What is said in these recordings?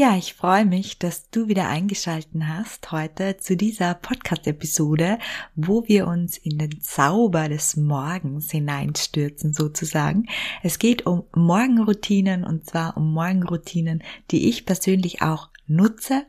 Ja, ich freue mich, dass du wieder eingeschalten hast heute zu dieser Podcast-Episode, wo wir uns in den Zauber des Morgens hineinstürzen sozusagen. Es geht um Morgenroutinen und zwar um Morgenroutinen, die ich persönlich auch nutze,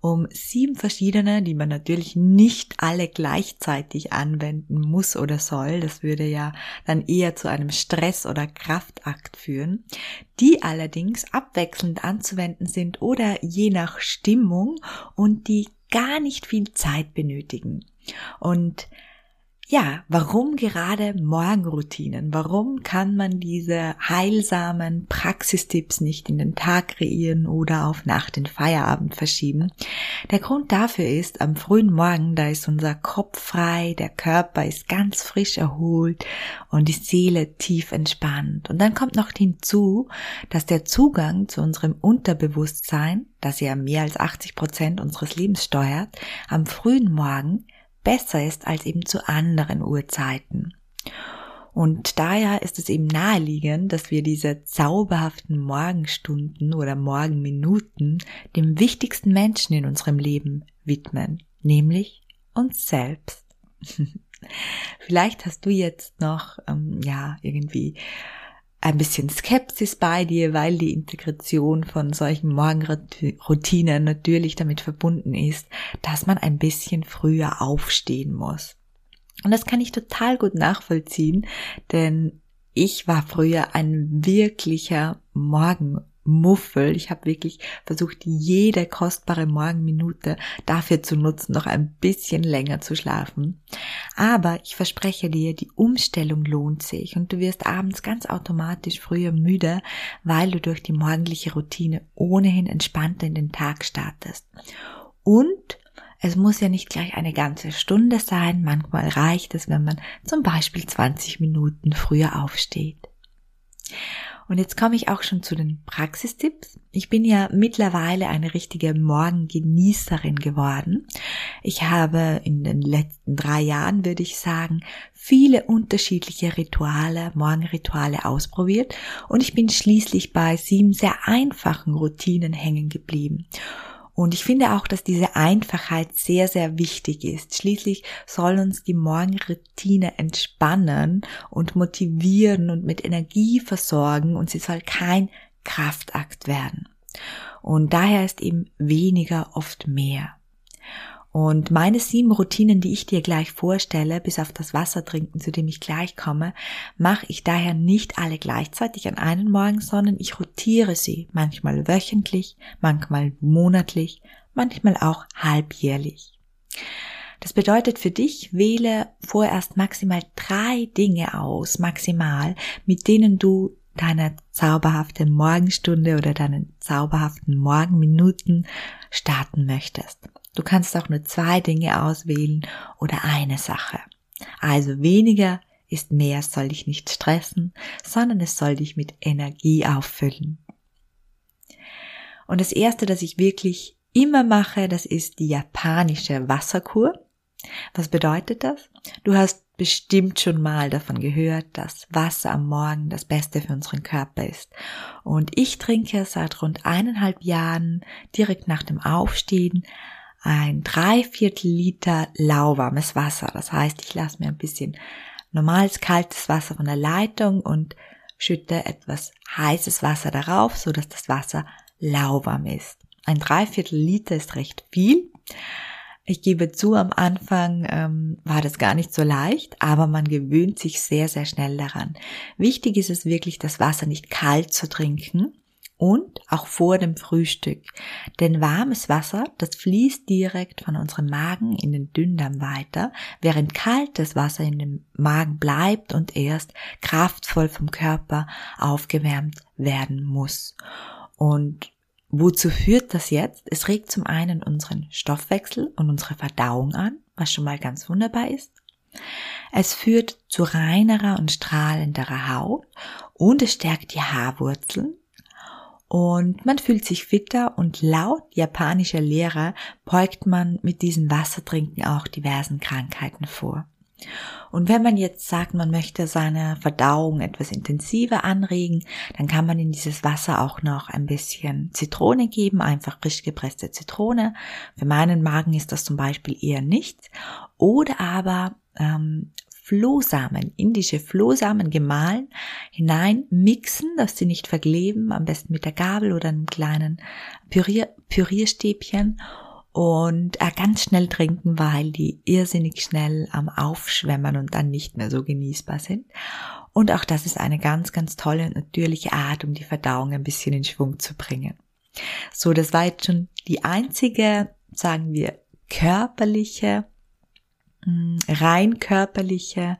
um sieben verschiedene, die man natürlich nicht alle gleichzeitig anwenden muss oder soll. Das würde ja dann eher zu einem Stress- oder Kraftakt führen, die allerdings abwechselnd anzuwenden sind oder je nach Stimmung und die gar nicht viel Zeit benötigen. Und ja, warum gerade Morgenroutinen? Warum kann man diese heilsamen Praxistipps nicht in den Tag kreieren oder auf nach den Feierabend verschieben? Der Grund dafür ist, am frühen Morgen, da ist unser Kopf frei, der Körper ist ganz frisch erholt und die Seele tief entspannt. Und dann kommt noch hinzu, dass der Zugang zu unserem Unterbewusstsein, das ja mehr als 80 Prozent unseres Lebens steuert, am frühen Morgen besser ist als eben zu anderen Uhrzeiten. Und daher ist es eben naheliegend, dass wir diese zauberhaften Morgenstunden oder Morgenminuten dem wichtigsten Menschen in unserem Leben widmen, nämlich uns selbst. Vielleicht hast du jetzt noch, ähm, ja, irgendwie ein bisschen Skepsis bei dir, weil die Integration von solchen Morgenroutinen natürlich damit verbunden ist, dass man ein bisschen früher aufstehen muss. Und das kann ich total gut nachvollziehen, denn ich war früher ein wirklicher Morgen Muffel. Ich habe wirklich versucht, jede kostbare Morgenminute dafür zu nutzen, noch ein bisschen länger zu schlafen. Aber ich verspreche dir, die Umstellung lohnt sich und du wirst abends ganz automatisch früher müde, weil du durch die morgendliche Routine ohnehin entspannter in den Tag startest. Und es muss ja nicht gleich eine ganze Stunde sein, manchmal reicht es, wenn man zum Beispiel 20 Minuten früher aufsteht. Und jetzt komme ich auch schon zu den Praxistipps. Ich bin ja mittlerweile eine richtige Morgengenießerin geworden. Ich habe in den letzten drei Jahren, würde ich sagen, viele unterschiedliche Rituale, Morgenrituale ausprobiert und ich bin schließlich bei sieben sehr einfachen Routinen hängen geblieben. Und ich finde auch, dass diese Einfachheit sehr, sehr wichtig ist. Schließlich soll uns die Morgenroutine entspannen und motivieren und mit Energie versorgen und sie soll kein Kraftakt werden. Und daher ist eben weniger oft mehr. Und meine sieben Routinen, die ich dir gleich vorstelle, bis auf das Wasser trinken, zu dem ich gleich komme, mache ich daher nicht alle gleichzeitig an einem Morgen, sondern ich rotiere sie, manchmal wöchentlich, manchmal monatlich, manchmal auch halbjährlich. Das bedeutet für dich, wähle vorerst maximal drei Dinge aus, maximal, mit denen du deine zauberhafte Morgenstunde oder deinen zauberhaften Morgenminuten starten möchtest. Du kannst auch nur zwei Dinge auswählen oder eine Sache. Also weniger ist mehr, soll dich nicht stressen, sondern es soll dich mit Energie auffüllen. Und das erste, das ich wirklich immer mache, das ist die japanische Wasserkur. Was bedeutet das? Du hast bestimmt schon mal davon gehört, dass Wasser am Morgen das Beste für unseren Körper ist. Und ich trinke seit rund eineinhalb Jahren direkt nach dem Aufstehen ein Dreiviertel Liter lauwarmes Wasser. Das heißt, ich lasse mir ein bisschen normales kaltes Wasser von der Leitung und schütte etwas heißes Wasser darauf, so dass das Wasser lauwarm ist. Ein Dreiviertel Liter ist recht viel. Ich gebe zu, am Anfang ähm, war das gar nicht so leicht, aber man gewöhnt sich sehr, sehr schnell daran. Wichtig ist es wirklich, das Wasser nicht kalt zu trinken, und auch vor dem Frühstück. Denn warmes Wasser, das fließt direkt von unserem Magen in den Dünndarm weiter, während kaltes Wasser in dem Magen bleibt und erst kraftvoll vom Körper aufgewärmt werden muss. Und wozu führt das jetzt? Es regt zum einen unseren Stoffwechsel und unsere Verdauung an, was schon mal ganz wunderbar ist. Es führt zu reinerer und strahlenderer Haut und es stärkt die Haarwurzeln. Und man fühlt sich fitter und laut japanischer Lehrer beugt man mit diesem Wassertrinken auch diversen Krankheiten vor. Und wenn man jetzt sagt, man möchte seine Verdauung etwas intensiver anregen, dann kann man in dieses Wasser auch noch ein bisschen Zitrone geben, einfach frisch gepresste Zitrone. Für meinen Magen ist das zum Beispiel eher nichts. Oder aber ähm, Flohsamen, indische Flohsamen gemahlen, hinein mixen, dass sie nicht verkleben, am besten mit der Gabel oder einem kleinen Pürier, Pürierstäbchen und äh, ganz schnell trinken, weil die irrsinnig schnell am Aufschwemmen und dann nicht mehr so genießbar sind. Und auch das ist eine ganz, ganz tolle und natürliche Art, um die Verdauung ein bisschen in Schwung zu bringen. So, das war jetzt schon die einzige, sagen wir, körperliche, rein körperliche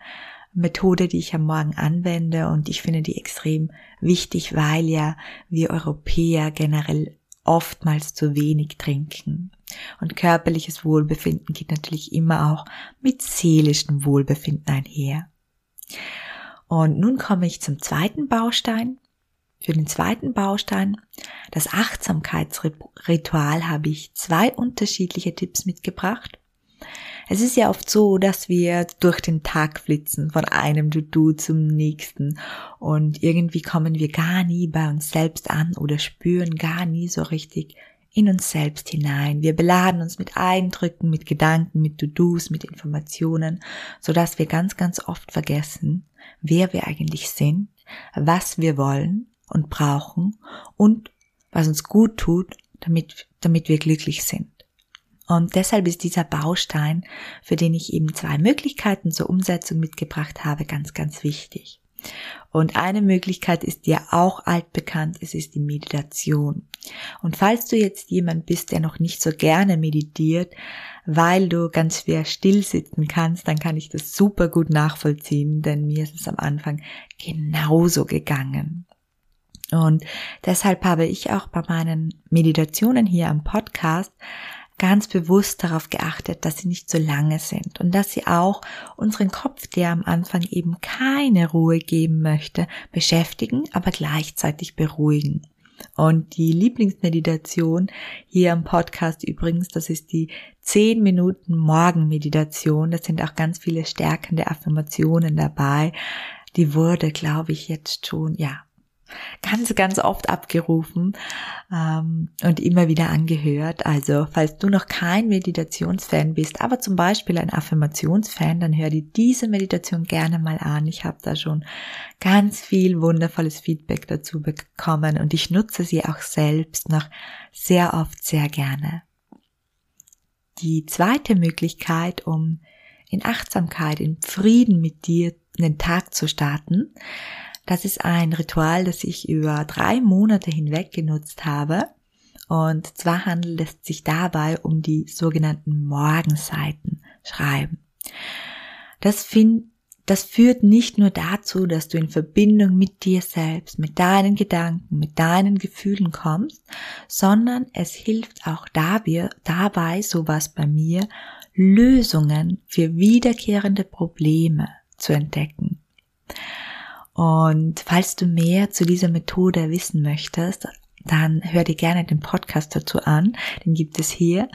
Methode, die ich am Morgen anwende und ich finde die extrem wichtig, weil ja wir Europäer generell oftmals zu wenig trinken. Und körperliches Wohlbefinden geht natürlich immer auch mit seelischem Wohlbefinden einher. Und nun komme ich zum zweiten Baustein. Für den zweiten Baustein, das Achtsamkeitsritual, habe ich zwei unterschiedliche Tipps mitgebracht. Es ist ja oft so, dass wir durch den Tag flitzen, von einem To-Do zum nächsten und irgendwie kommen wir gar nie bei uns selbst an oder spüren gar nie so richtig in uns selbst hinein. Wir beladen uns mit Eindrücken, mit Gedanken, mit To-Dos, mit Informationen, so dass wir ganz, ganz oft vergessen, wer wir eigentlich sind, was wir wollen und brauchen und was uns gut tut, damit, damit wir glücklich sind. Und deshalb ist dieser Baustein, für den ich eben zwei Möglichkeiten zur Umsetzung mitgebracht habe, ganz, ganz wichtig. Und eine Möglichkeit ist dir auch altbekannt, es ist die Meditation. Und falls du jetzt jemand bist, der noch nicht so gerne meditiert, weil du ganz schwer still sitzen kannst, dann kann ich das super gut nachvollziehen, denn mir ist es am Anfang genauso gegangen. Und deshalb habe ich auch bei meinen Meditationen hier am Podcast ganz bewusst darauf geachtet, dass sie nicht so lange sind und dass sie auch unseren Kopf, der am Anfang eben keine Ruhe geben möchte, beschäftigen, aber gleichzeitig beruhigen. Und die Lieblingsmeditation hier im Podcast übrigens, das ist die 10 Minuten Morgenmeditation. Da sind auch ganz viele stärkende Affirmationen dabei. Die wurde, glaube ich, jetzt schon, ja, ganz, ganz oft abgerufen ähm, und immer wieder angehört. Also falls du noch kein Meditationsfan bist, aber zum Beispiel ein Affirmationsfan, dann hör dir diese Meditation gerne mal an. Ich habe da schon ganz viel wundervolles Feedback dazu bekommen und ich nutze sie auch selbst noch sehr oft sehr gerne. Die zweite Möglichkeit, um in Achtsamkeit, in Frieden mit dir den Tag zu starten, das ist ein Ritual, das ich über drei Monate hinweg genutzt habe. Und zwar handelt es sich dabei um die sogenannten Morgenseiten schreiben. Das, find, das führt nicht nur dazu, dass du in Verbindung mit dir selbst, mit deinen Gedanken, mit deinen Gefühlen kommst, sondern es hilft auch dabei, dabei sowas bei mir, Lösungen für wiederkehrende Probleme zu entdecken. Und falls du mehr zu dieser Methode wissen möchtest, dann hör dir gerne den Podcast dazu an. Den gibt es hier.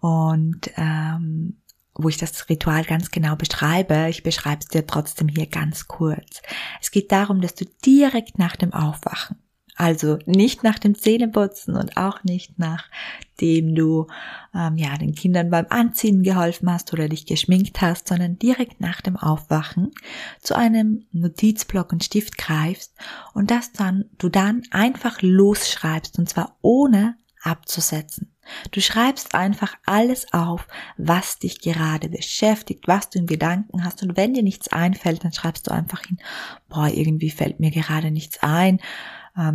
Und ähm, wo ich das Ritual ganz genau beschreibe. Ich beschreibe es dir trotzdem hier ganz kurz. Es geht darum, dass du direkt nach dem Aufwachen also nicht nach dem Zähneputzen und auch nicht nachdem du ähm, ja den Kindern beim Anziehen geholfen hast oder dich geschminkt hast, sondern direkt nach dem Aufwachen zu einem Notizblock und Stift greifst und das dann du dann einfach losschreibst und zwar ohne abzusetzen. Du schreibst einfach alles auf, was dich gerade beschäftigt, was du in Gedanken hast. Und wenn dir nichts einfällt, dann schreibst du einfach hin, boah, irgendwie fällt mir gerade nichts ein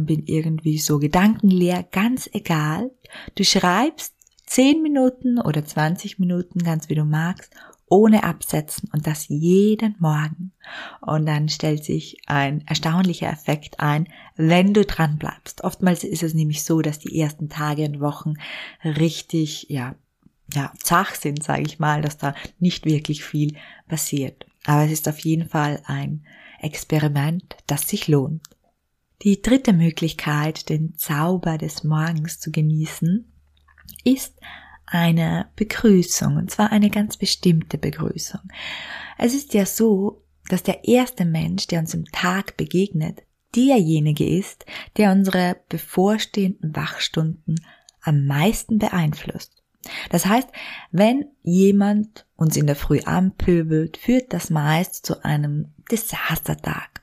bin irgendwie so gedankenleer, ganz egal. Du schreibst 10 Minuten oder 20 Minuten, ganz wie du magst, ohne Absetzen und das jeden Morgen. Und dann stellt sich ein erstaunlicher Effekt ein, wenn du dran bleibst. Oftmals ist es nämlich so, dass die ersten Tage und Wochen richtig, ja, ja, zach sind, sage ich mal, dass da nicht wirklich viel passiert. Aber es ist auf jeden Fall ein Experiment, das sich lohnt. Die dritte Möglichkeit, den Zauber des Morgens zu genießen, ist eine Begrüßung, und zwar eine ganz bestimmte Begrüßung. Es ist ja so, dass der erste Mensch, der uns im Tag begegnet, derjenige ist, der unsere bevorstehenden Wachstunden am meisten beeinflusst. Das heißt, wenn jemand uns in der Früh anpöbelt, führt das meist zu einem Desastertag.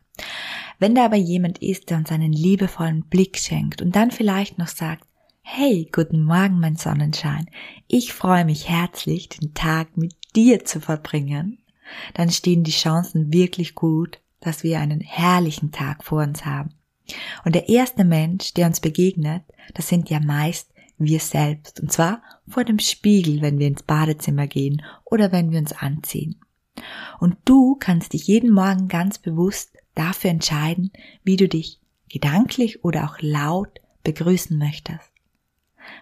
Wenn da aber jemand ist, der uns einen liebevollen Blick schenkt und dann vielleicht noch sagt, Hey, guten Morgen, mein Sonnenschein. Ich freue mich herzlich, den Tag mit dir zu verbringen. Dann stehen die Chancen wirklich gut, dass wir einen herrlichen Tag vor uns haben. Und der erste Mensch, der uns begegnet, das sind ja meist wir selbst. Und zwar vor dem Spiegel, wenn wir ins Badezimmer gehen oder wenn wir uns anziehen. Und du kannst dich jeden Morgen ganz bewusst dafür entscheiden, wie du dich gedanklich oder auch laut begrüßen möchtest.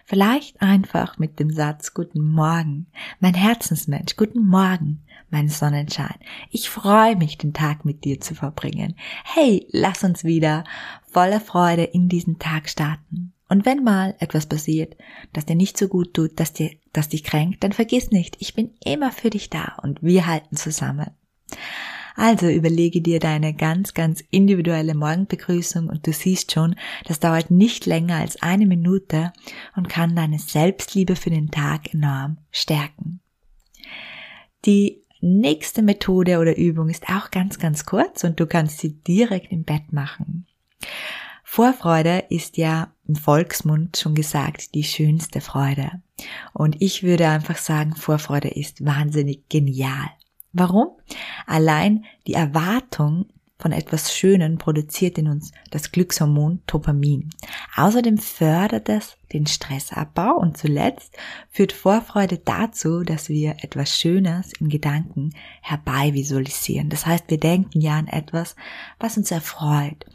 Vielleicht einfach mit dem Satz Guten Morgen, mein Herzensmensch, guten Morgen, mein Sonnenschein. Ich freue mich, den Tag mit dir zu verbringen. Hey, lass uns wieder voller Freude in diesen Tag starten. Und wenn mal etwas passiert, das dir nicht so gut tut, dass dir, das dich kränkt, dann vergiss nicht, ich bin immer für dich da und wir halten zusammen. Also überlege dir deine ganz, ganz individuelle Morgenbegrüßung und du siehst schon, das dauert nicht länger als eine Minute und kann deine Selbstliebe für den Tag enorm stärken. Die nächste Methode oder Übung ist auch ganz, ganz kurz und du kannst sie direkt im Bett machen. Vorfreude ist ja im Volksmund schon gesagt die schönste Freude. Und ich würde einfach sagen, Vorfreude ist wahnsinnig genial. Warum? Allein die Erwartung von etwas Schönen produziert in uns das Glückshormon Dopamin. Außerdem fördert es den Stressabbau und zuletzt führt Vorfreude dazu, dass wir etwas Schönes in Gedanken herbei visualisieren. Das heißt, wir denken ja an etwas, was uns erfreut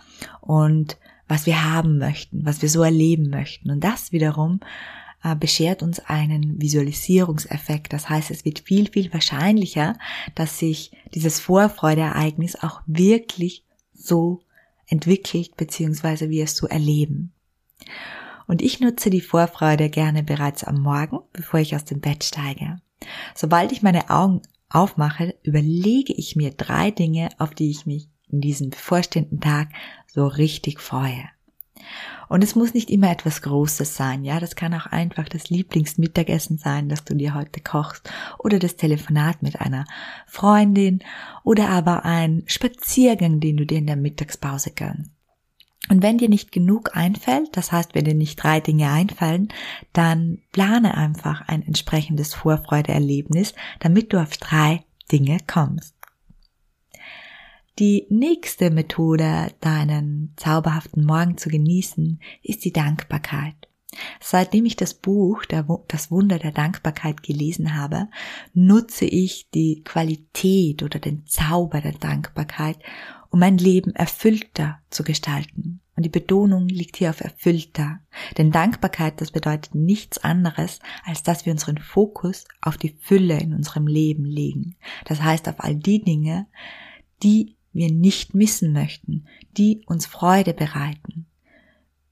und was wir haben möchten, was wir so erleben möchten. Und das wiederum beschert uns einen Visualisierungseffekt. Das heißt, es wird viel, viel wahrscheinlicher, dass sich dieses Vorfreudeereignis auch wirklich so entwickelt, beziehungsweise wir es so erleben. Und ich nutze die Vorfreude gerne bereits am Morgen, bevor ich aus dem Bett steige. Sobald ich meine Augen aufmache, überlege ich mir drei Dinge, auf die ich mich in diesem bevorstehenden Tag so richtig freue. Und es muss nicht immer etwas Großes sein, ja. Das kann auch einfach das Lieblingsmittagessen sein, das du dir heute kochst oder das Telefonat mit einer Freundin oder aber ein Spaziergang, den du dir in der Mittagspause gönnst. Und wenn dir nicht genug einfällt, das heißt, wenn dir nicht drei Dinge einfallen, dann plane einfach ein entsprechendes Vorfreudeerlebnis, damit du auf drei Dinge kommst. Die nächste Methode, deinen zauberhaften Morgen zu genießen, ist die Dankbarkeit. Seitdem ich das Buch Das Wunder der Dankbarkeit gelesen habe, nutze ich die Qualität oder den Zauber der Dankbarkeit, um mein Leben erfüllter zu gestalten. Und die Betonung liegt hier auf erfüllter. Denn Dankbarkeit, das bedeutet nichts anderes, als dass wir unseren Fokus auf die Fülle in unserem Leben legen. Das heißt auf all die Dinge, die wir nicht missen möchten, die uns Freude bereiten,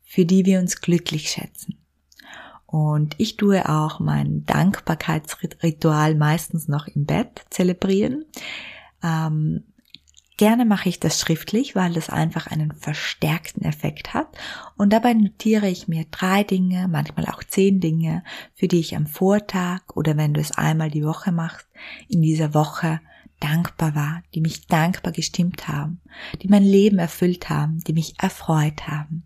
für die wir uns glücklich schätzen. Und ich tue auch mein Dankbarkeitsritual meistens noch im Bett zelebrieren. Ähm, gerne mache ich das schriftlich, weil das einfach einen verstärkten Effekt hat. Und dabei notiere ich mir drei Dinge, manchmal auch zehn Dinge, für die ich am Vortag oder wenn du es einmal die Woche machst, in dieser Woche dankbar war, die mich dankbar gestimmt haben, die mein Leben erfüllt haben, die mich erfreut haben.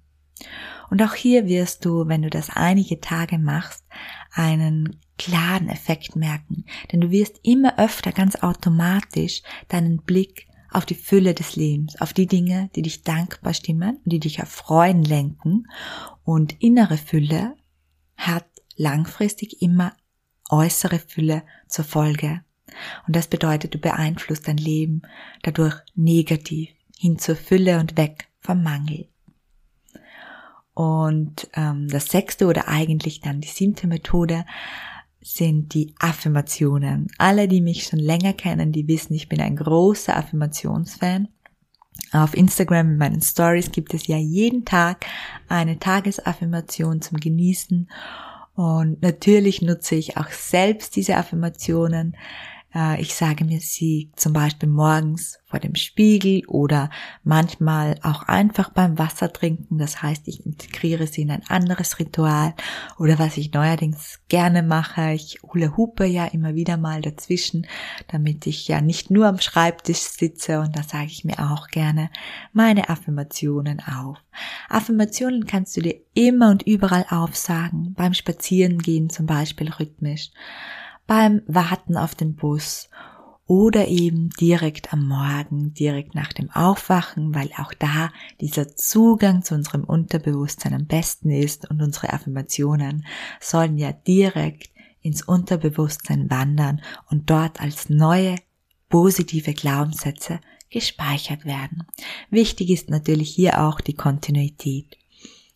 Und auch hier wirst du, wenn du das einige Tage machst, einen klaren Effekt merken, denn du wirst immer öfter ganz automatisch deinen Blick auf die Fülle des Lebens, auf die Dinge, die dich dankbar stimmen und die dich erfreuen lenken. Und innere Fülle hat langfristig immer äußere Fülle zur Folge. Und das bedeutet, du beeinflusst dein Leben dadurch negativ hin zur Fülle und weg vom Mangel. Und ähm, das sechste oder eigentlich dann die siebte Methode sind die Affirmationen. Alle, die mich schon länger kennen, die wissen, ich bin ein großer Affirmationsfan. Auf Instagram in meinen Stories gibt es ja jeden Tag eine Tagesaffirmation zum Genießen. Und natürlich nutze ich auch selbst diese Affirmationen ich sage mir sie zum Beispiel morgens vor dem Spiegel oder manchmal auch einfach beim Wasser trinken. Das heißt, ich integriere sie in ein anderes Ritual oder was ich neuerdings gerne mache. Ich hule hupe ja immer wieder mal dazwischen, damit ich ja nicht nur am Schreibtisch sitze und da sage ich mir auch gerne meine Affirmationen auf. Affirmationen kannst du dir immer und überall aufsagen, beim Spazierengehen zum Beispiel rhythmisch beim Warten auf den Bus oder eben direkt am Morgen, direkt nach dem Aufwachen, weil auch da dieser Zugang zu unserem Unterbewusstsein am besten ist und unsere Affirmationen sollen ja direkt ins Unterbewusstsein wandern und dort als neue positive Glaubenssätze gespeichert werden. Wichtig ist natürlich hier auch die Kontinuität.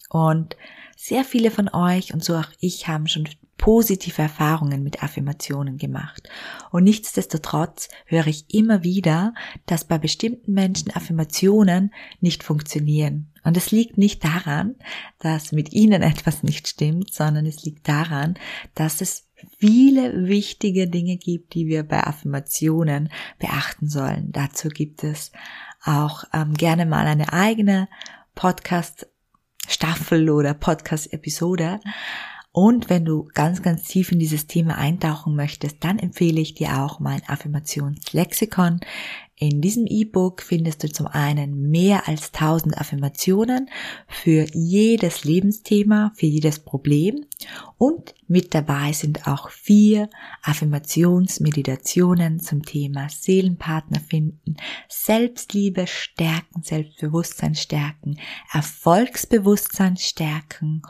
Und sehr viele von euch und so auch ich haben schon positive Erfahrungen mit Affirmationen gemacht. Und nichtsdestotrotz höre ich immer wieder, dass bei bestimmten Menschen Affirmationen nicht funktionieren. Und es liegt nicht daran, dass mit ihnen etwas nicht stimmt, sondern es liegt daran, dass es viele wichtige Dinge gibt, die wir bei Affirmationen beachten sollen. Dazu gibt es auch ähm, gerne mal eine eigene Podcast Staffel oder Podcast Episode. Und wenn du ganz, ganz tief in dieses Thema eintauchen möchtest, dann empfehle ich dir auch mein Affirmationslexikon. In diesem E-Book findest du zum einen mehr als 1000 Affirmationen für jedes Lebensthema, für jedes Problem und mit dabei sind auch vier Affirmationsmeditationen zum Thema Seelenpartner finden, Selbstliebe stärken, Selbstbewusstsein stärken, Erfolgsbewusstsein stärken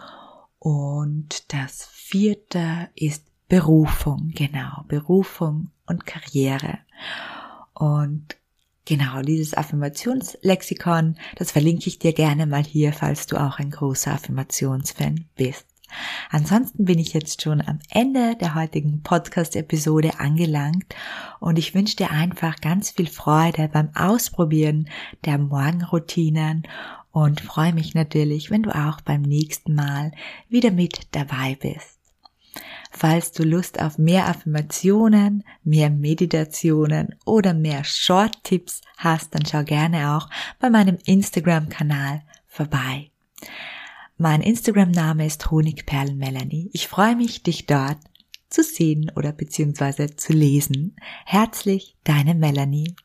und das vierte ist Berufung, genau, Berufung und Karriere. Und genau dieses Affirmationslexikon, das verlinke ich dir gerne mal hier, falls du auch ein großer Affirmationsfan bist. Ansonsten bin ich jetzt schon am Ende der heutigen Podcast-Episode angelangt und ich wünsche dir einfach ganz viel Freude beim Ausprobieren der Morgenroutinen und freue mich natürlich, wenn du auch beim nächsten Mal wieder mit dabei bist. Falls du Lust auf mehr Affirmationen, mehr Meditationen oder mehr Short-Tipps hast, dann schau gerne auch bei meinem Instagram-Kanal vorbei. Mein Instagram-Name ist Honigperlenmelanie. Ich freue mich, dich dort zu sehen oder beziehungsweise zu lesen. Herzlich, deine Melanie.